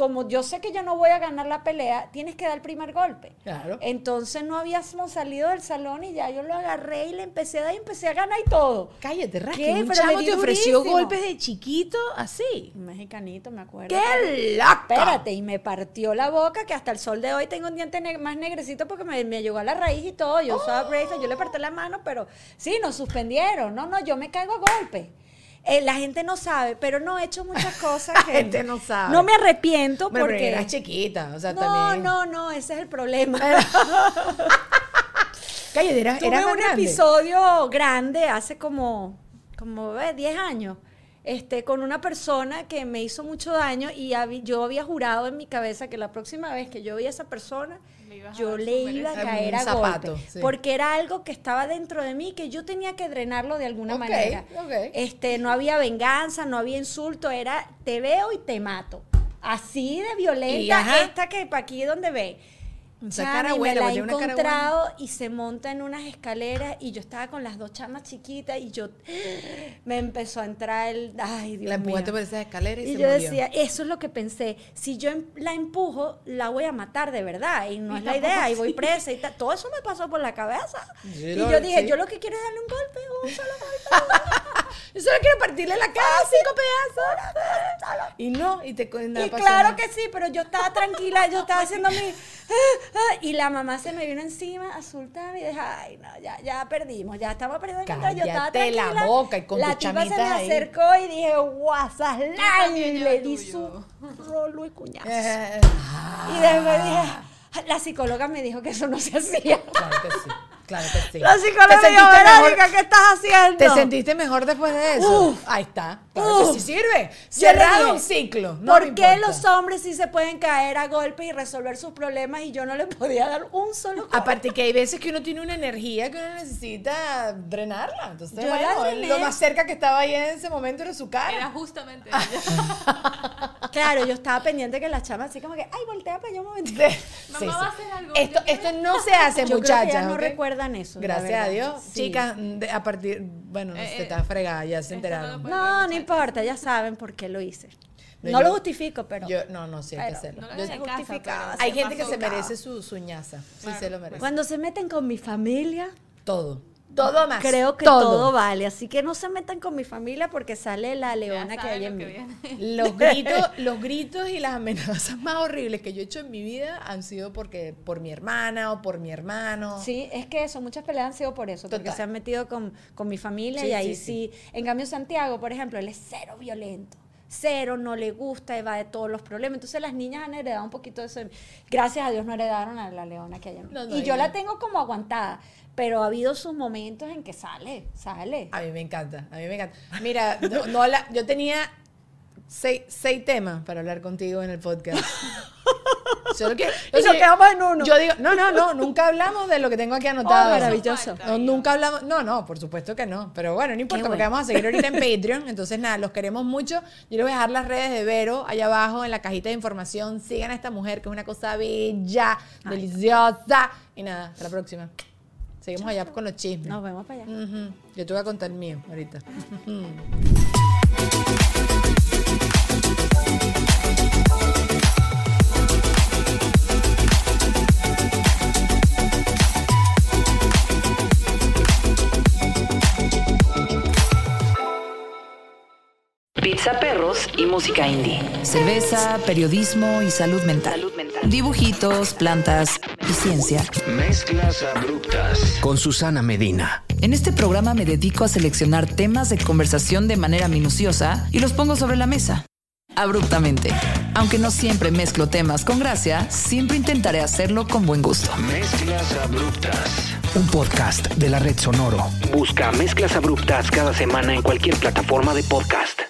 como yo sé que yo no voy a ganar la pelea, tienes que dar el primer golpe. Claro. Entonces no habíamos salido del salón y ya yo lo agarré y le empecé a dar y empecé a ganar y todo. Cállate, Rasky. ¿Qué? Un chamo te ofreció durísimo. golpes de chiquito así. Un mexicanito, me acuerdo. ¡Qué loca! Espérate, y me partió la boca que hasta el sol de hoy tengo un diente ne- más negrecito porque me, me llegó a la raíz y todo. Yo usaba bracelet, yo le partí la mano, pero sí, nos suspendieron. No, no, yo me caigo a golpe. Eh, la gente no sabe, pero no he hecho muchas cosas. La que- gente no sabe. No me arrepiento porque. eras chiquita, o sea, no, también. no, no, ese es el problema. Cállate, eras, Tuve más un grande. episodio grande hace como, como eh, 10 años. Este, con una persona que me hizo mucho daño y yo había jurado en mi cabeza que la próxima vez que yo veía a esa persona, ibas yo le iba a merecido. caer a zapato, golpe. sí. Porque era algo que estaba dentro de mí que yo tenía que drenarlo de alguna manera. Este, no había venganza, no había insulto, era te veo y te mato. Así de violenta Y, esta que para aquí donde ve. Esa Chama, cara y buena, me la he encontrado y se monta en unas escaleras y yo estaba con las dos chamas chiquitas y yo me empezó a entrar el ay Dios La mío. empujaste por esas escaleras y, y se yo murió. decía, eso es lo que pensé. Si yo em- la empujo, la voy a matar de verdad. Y no es la idea. Y voy presa y tal. Todo eso me pasó por la cabeza. Y yo dije, sí. yo lo que quiero es darle un golpe, un solo golpe. Yo solo quiero partirle la cara a cinco pedazos. Y no, y te no y claro que sí, pero yo estaba tranquila, yo estaba haciendo mi... ah, ah, y la mamá se me vino encima, asultada, y dije, ay, no, ya, ya perdimos, ya estamos perdiendo control. Yo estaba Cállate la tranquila. boca y con La tipa se me ahí. acercó y dije, guasaslán, y le di su rolo y cuñazo. Eh, Y después dije, la psicóloga me dijo que eso no se hacía. Claro que sí, claro que sí. La psicóloga ¿Te me dijo, sentiste mejor- Verónica, ¿qué estás haciendo? ¿Te sentiste mejor después de eso? Uf. Ahí está. Claro Uf. que sí sirve. Yo Cerrado un ciclo. No ¿Por qué importa. los hombres sí se pueden caer a golpe y resolver sus problemas y yo no le podía dar un solo golpe? Aparte que hay veces que uno tiene una energía que uno necesita drenarla. Entonces, Yo la bueno, lo más cerca que estaba ahí en ese momento era su cara. Era justamente ella. Claro, yo estaba pendiente que las chamas así como que, ay, voltea para allá un momento. Sí, Mamá sí, va sí. a hacer algo. Esto, yo esto no se hace, Yo creo que muchachas. ellas no ¿ok? Eso. Gracias a. Dios. Sí. Chicas, de- a partir. Bueno, no Eh, se eh, está fregada, ya se esto no lo enteraron. No, no importa, ya saben por qué lo hice. No, No, yo- lo justifico, pero Yo, no, no, sí hay que Pero hacerlo. no lo Yo- hagas en casa, justificaba, pero hay se gente que pasó. se merece su, su ñaza. Sí, se lo merece. cuando se meten con mi familia, Todo. Todo más. creo que todo. vale. Así que no se metan con mi familia porque sale la leona que hay en mí. Los gritos, los gritos y las amenazas más horribles que yo he hecho en mi vida han sido porque por mi hermana o por mi hermano. Sí, es que eso, muchas peleas han sido por eso, porque se han metido con, con mi familia Sí, y ahí sí, sí, En cambio, Santiago, por ejemplo, él es cero violento. Cero, no le gusta, evade todos los problemas. Entonces las niñas han heredado un poquito de eso. de. Gracias a Dios no heredaron a la leona que hay en mí. No, no, y yo la tengo como aguantada, pero ha habido sus momentos en que sale, sale. A mí me encanta, a mí me encanta. Mira, no, no la- yo tenía seis, seis temas para hablar contigo en el podcast. Solo que, Y nos quedamos en uno. Yo digo, no, no, no, nunca hablamos de lo que tengo aquí anotado. Oh, maravilloso. No, nunca hablamos, no, no, por supuesto que no, pero bueno, no importa, Qué porque bueno. vamos a seguir ahorita en Patreon, entonces nada, los queremos mucho. Yo les voy a dejar las redes de Vero allá abajo en la cajita de información. Sigan a esta mujer que es una cosa bella, deliciosa. Y nada, hasta la próxima. Seguimos allá con los chismes. Nos vemos para allá. Yo te voy a contar el mío ahorita. Pizza Perros y música indie. Cerveza, periodismo y salud mental. Salud mental. Dibujitos, plantas y ciencia. Mezclas abruptas con Susana Medina. En este programa me dedico a seleccionar temas de conversación de manera minuciosa y los pongo sobre la mesa. Abruptamente. Aunque no siempre mezclo temas con gracia, siempre intentaré hacerlo con buen gusto. Mezclas abruptas. un podcast de la red Sonoro. Busca mezclas abruptas cada semana en cualquier plataforma de podcast.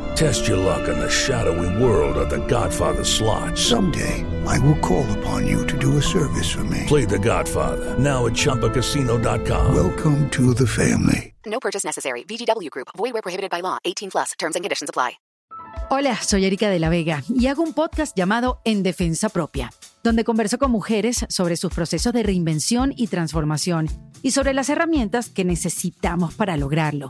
Test your luck in the shadowy world of The Godfather slot. Someday, I will call upon you to do a service for me. Play The Godfather now at ChumbaCasino.com. Welcome to the family. No purchase necessary. VGW Group. Void where prohibited by law. 18 plus. Terms and conditions apply. Hola, soy Erika de la Vega y hago un podcast llamado En Defensa Propia, donde converso con mujeres sobre sus procesos de reinvención y transformación y sobre las herramientas que necesitamos para lograrlo.